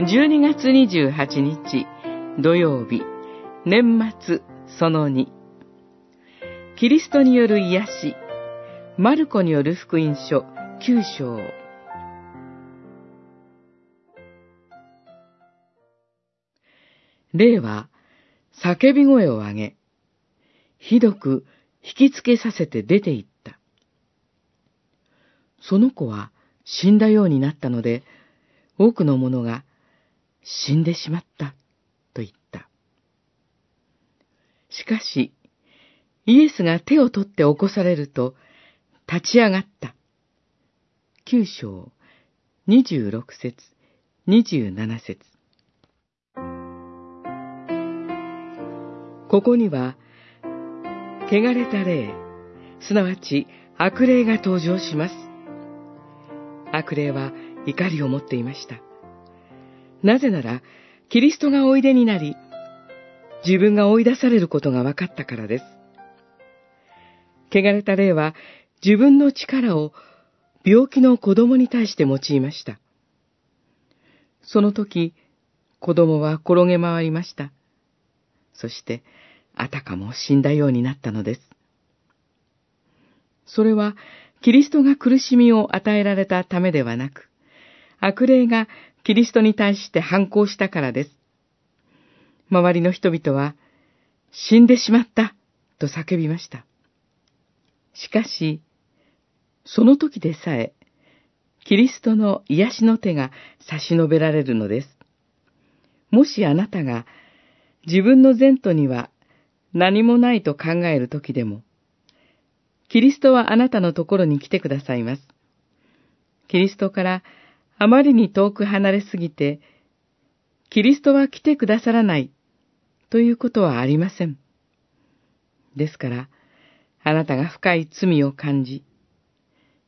12月28日土曜日年末その2キリストによる癒しマルコによる福音書9章霊は叫び声を上げ、ひどく引きつけさせて出て行った。その子は死んだようになったので、多くの者が死んでしまったと言った。しかし、イエスが手を取って起こされると、立ち上がった。九章、二十六節、二十七節。ここには、汚れた霊、すなわち悪霊が登場します。悪霊は怒りを持っていました。なぜなら、キリストがおいでになり、自分が追い出されることが分かったからです。汚れた霊は自分の力を病気の子供に対して用いました。その時、子供は転げ回りました。そして、あたかも死んだようになったのです。それは、キリストが苦しみを与えられたためではなく、悪霊がキリストに対して反抗したからです。周りの人々は、死んでしまったと叫びました。しかし、その時でさえ、キリストの癒しの手が差し伸べられるのです。もしあなたが自分の前途には何もないと考える時でも、キリストはあなたのところに来てくださいます。キリストからあまりに遠く離れすぎて、キリストは来てくださらないということはありません。ですから、あなたが深い罪を感じ、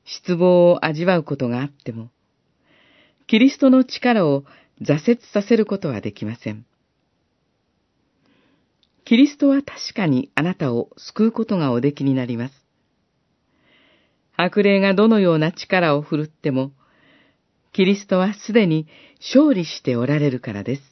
失望を味わうことがあっても、キリストの力を挫折させることはできません。キリストは確かにあなたを救うことがおできになります。悪霊がどのような力を振るっても、キリストはすでに勝利しておられるからです。